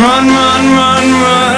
run, run,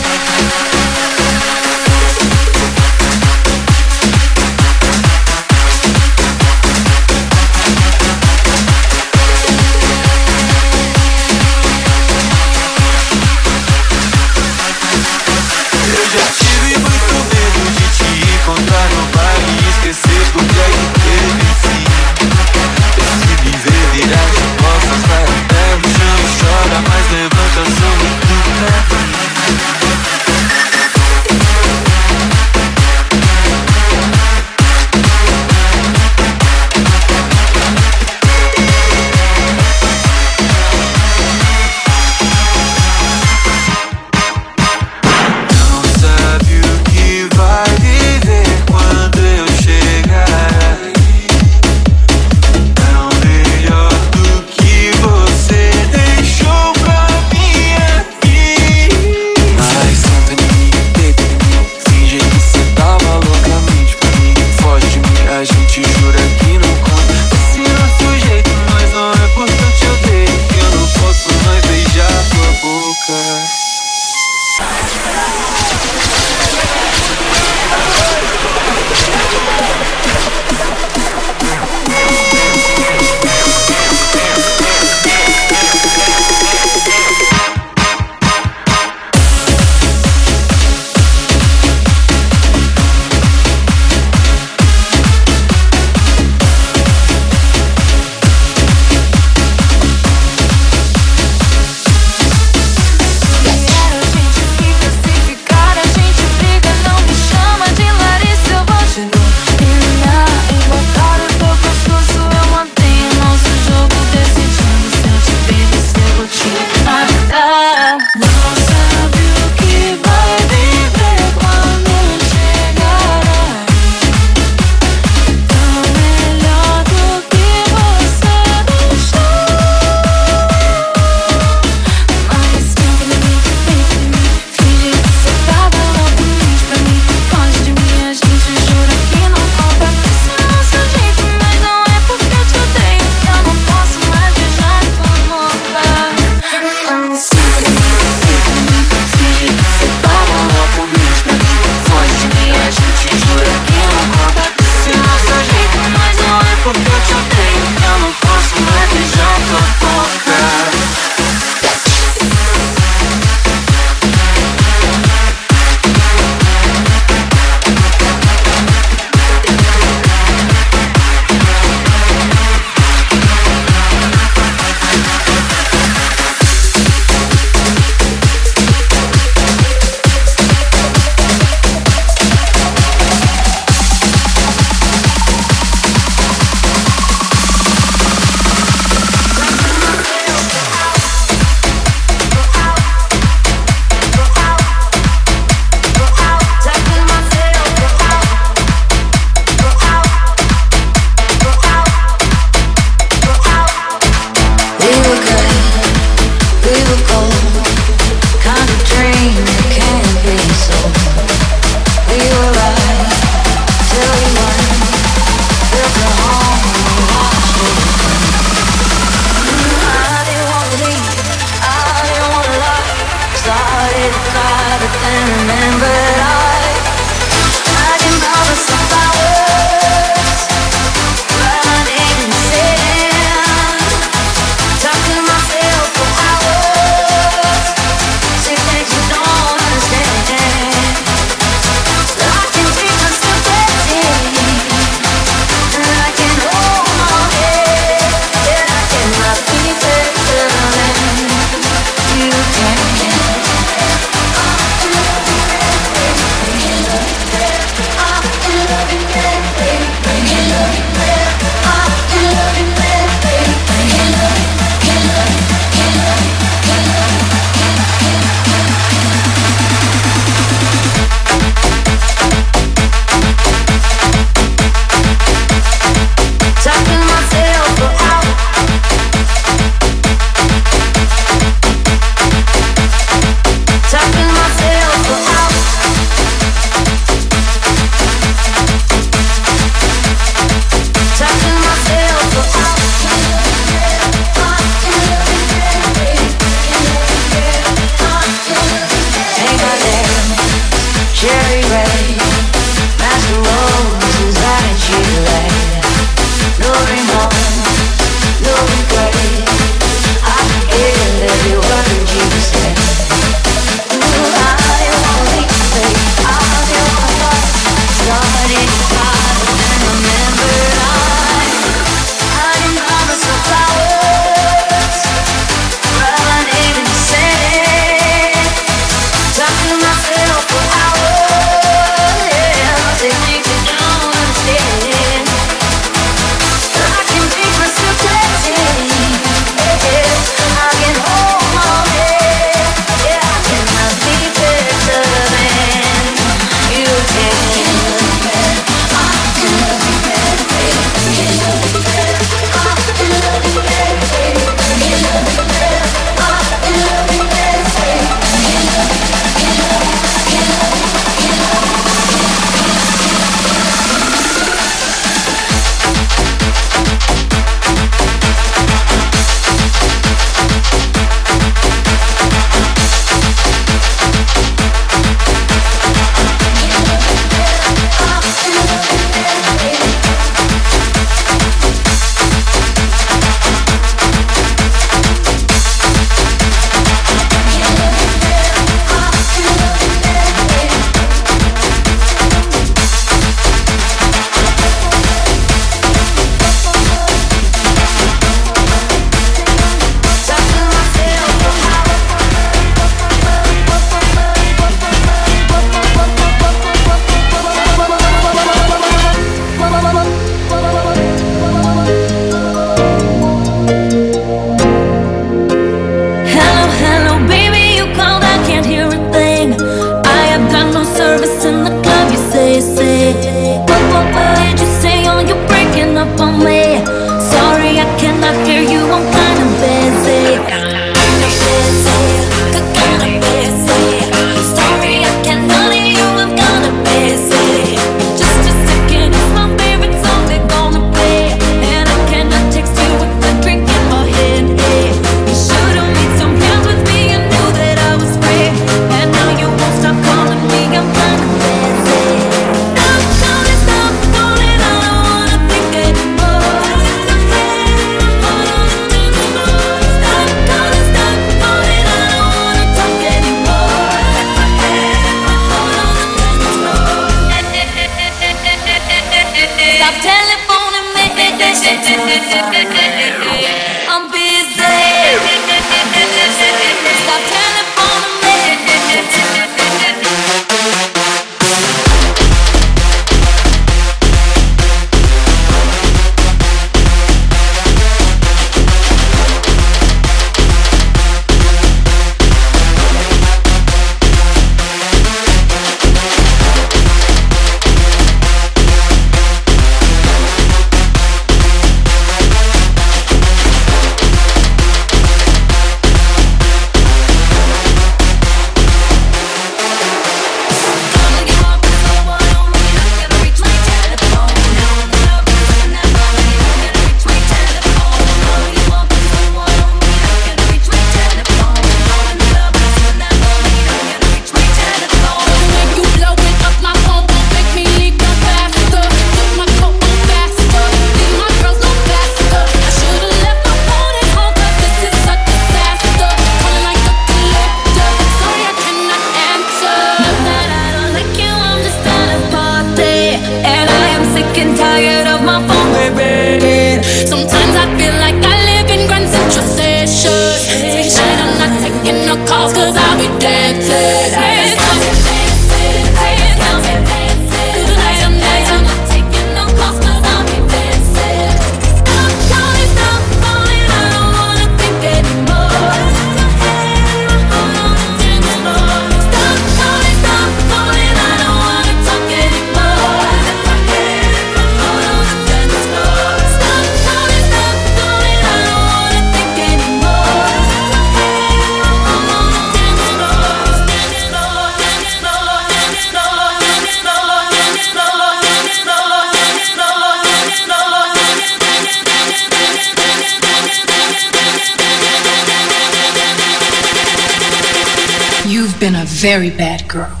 very bad girl.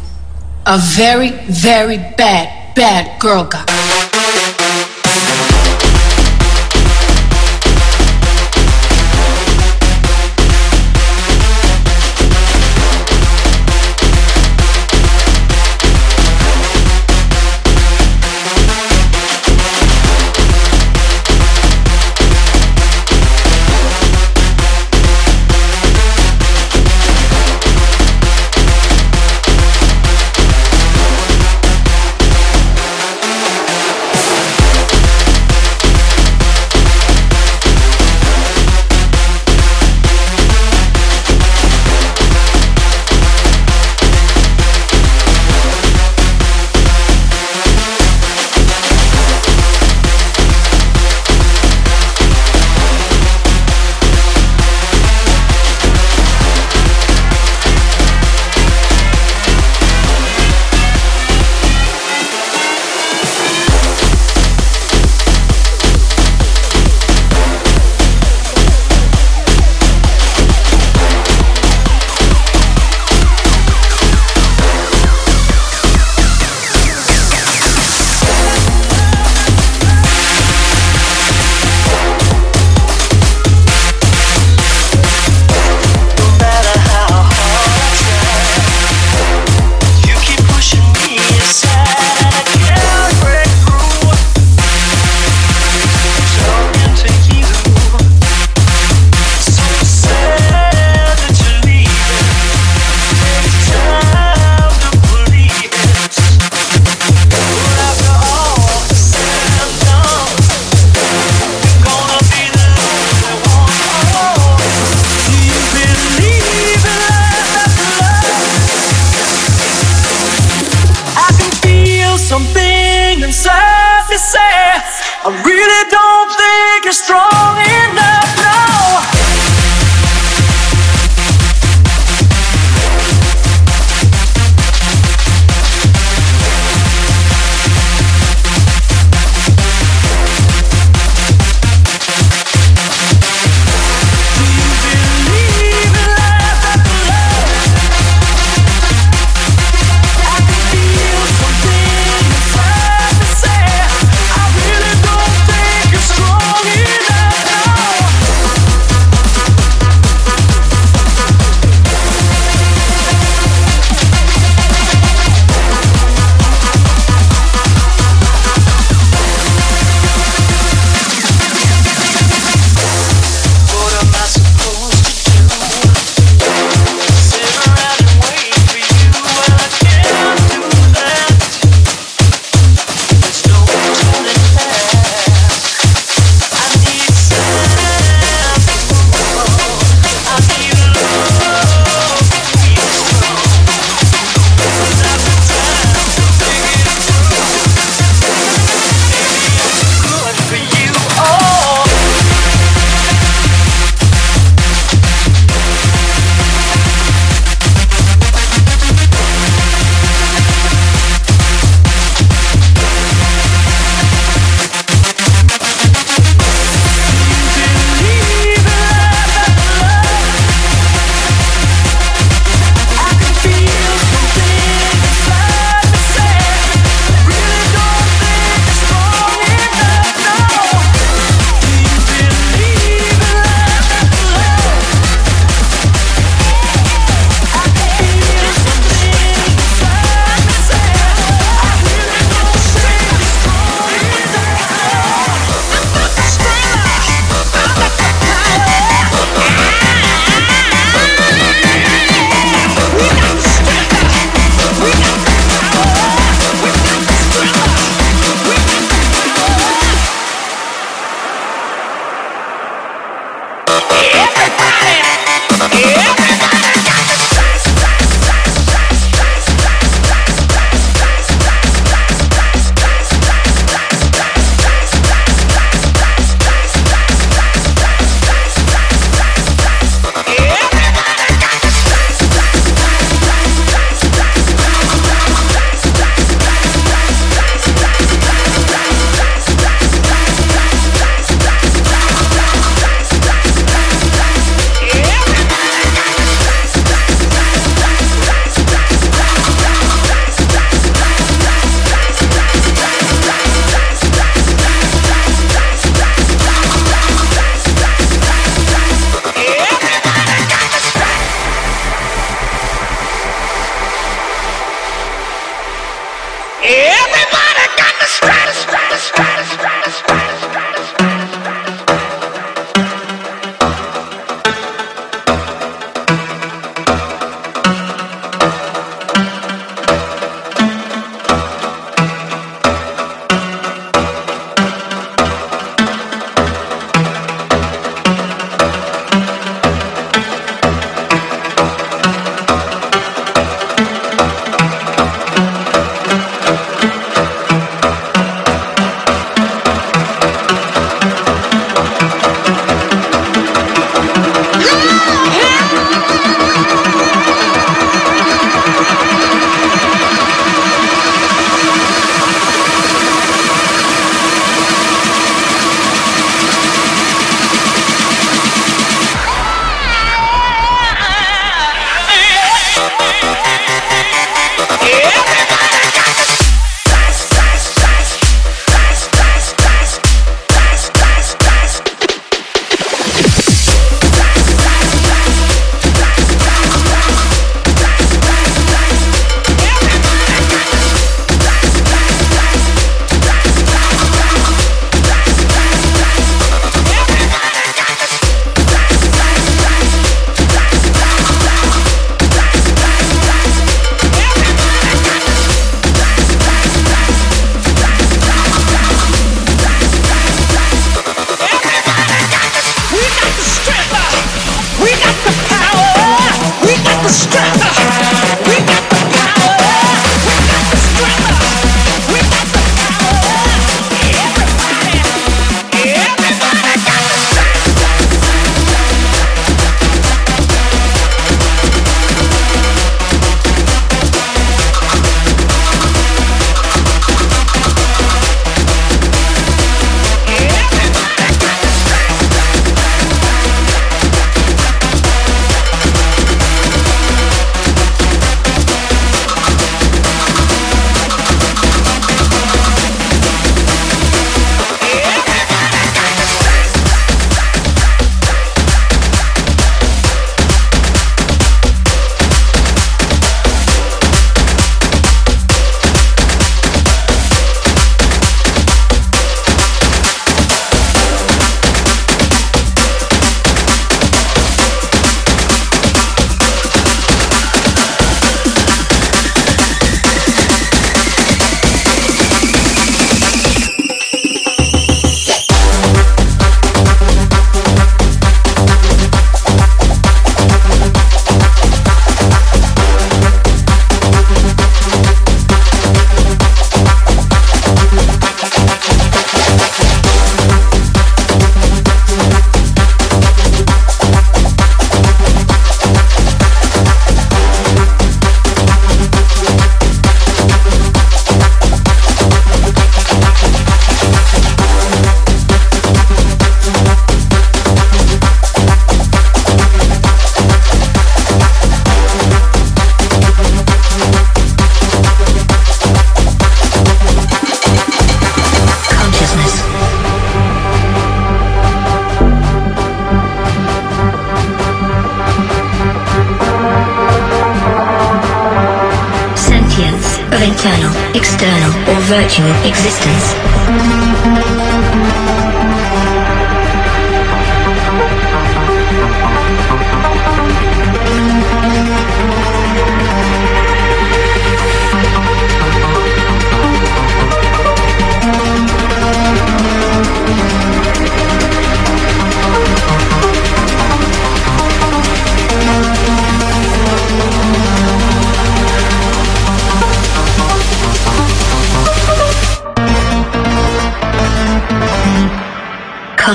A very, very bad, bad girl, God.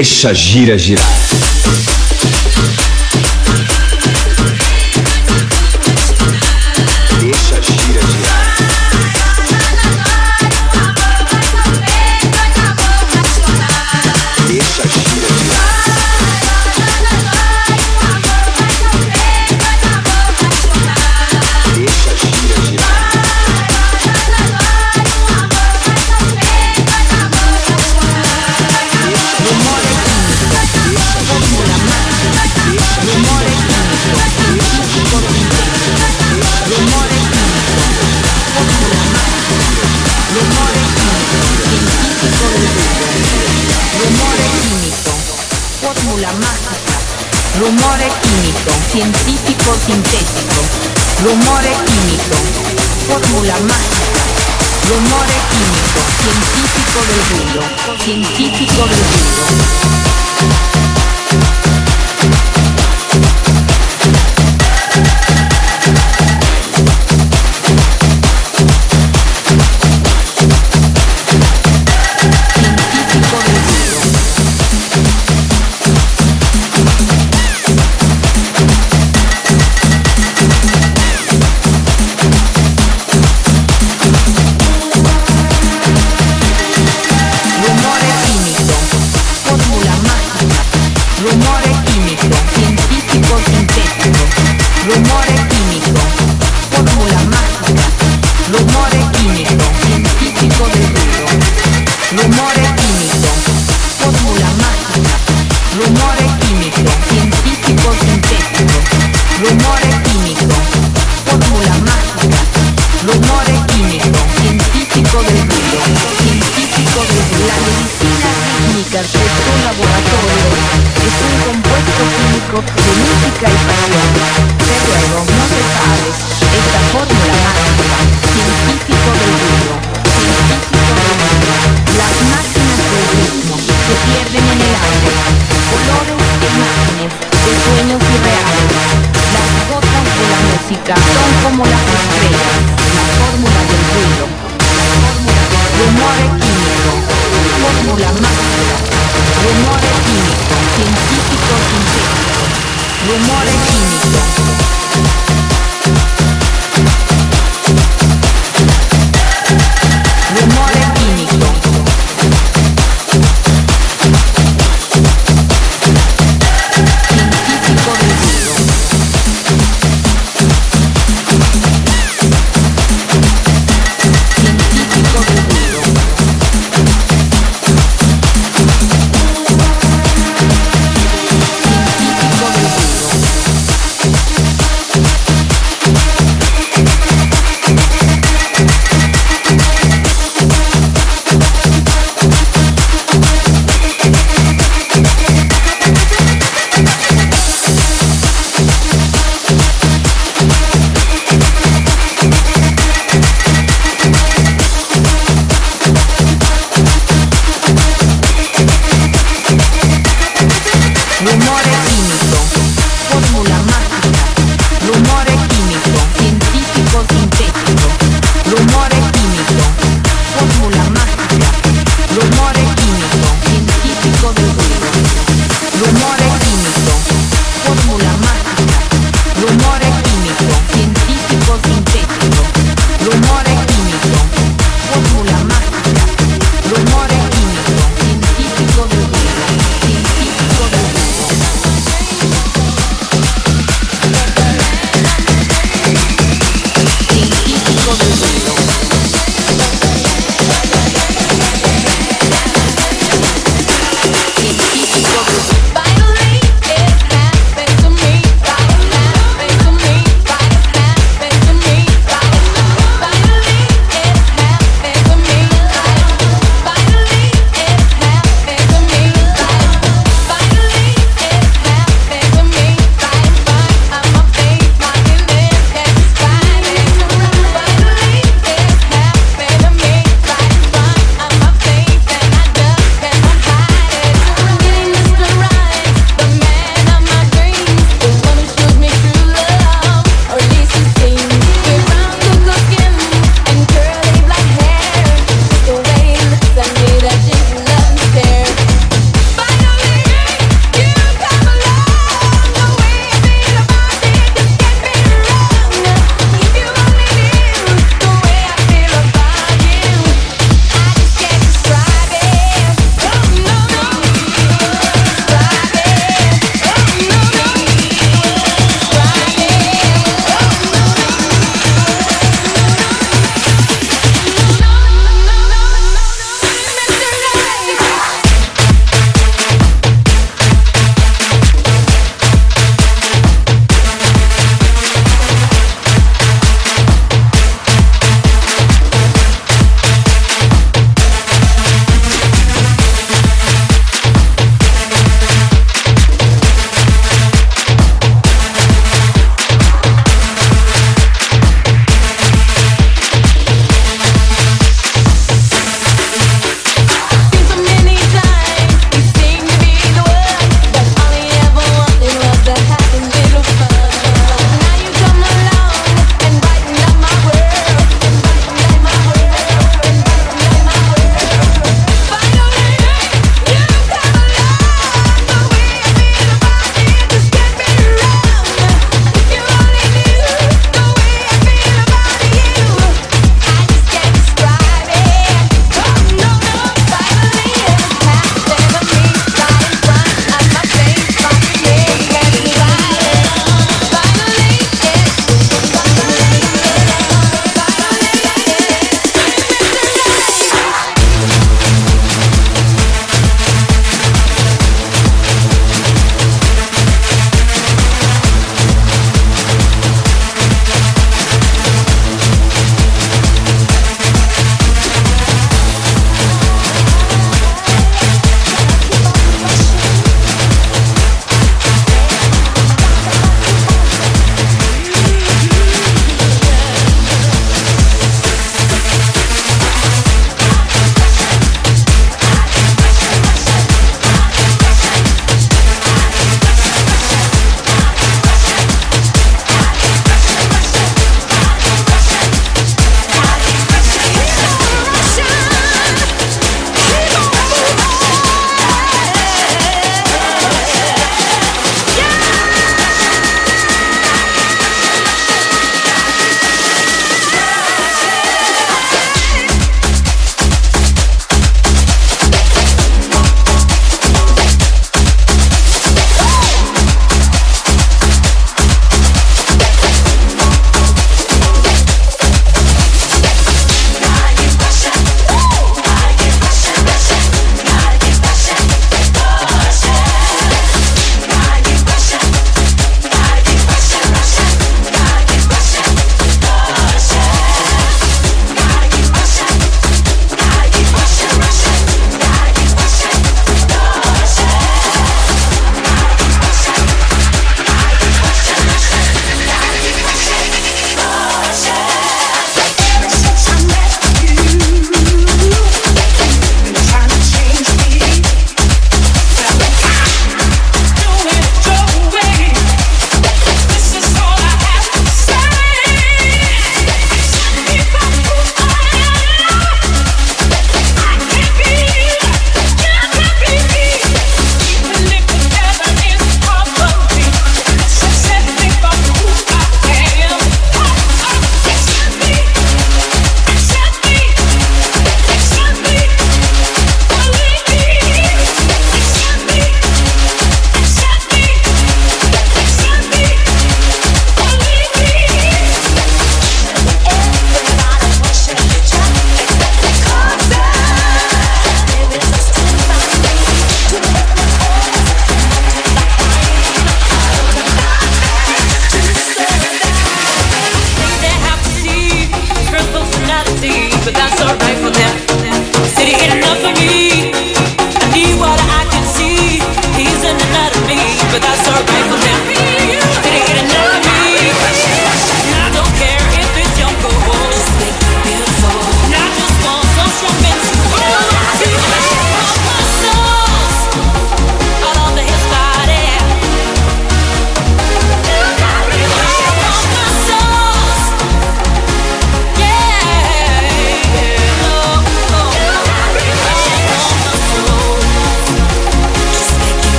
Deixa gira girar. rumore químico, fórmula mágica, rumore químico, científico del ruido, científico del ruido.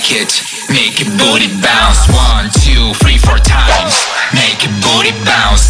like it Make your booty bounce. One, two, three, four times. Make it, booty bounce.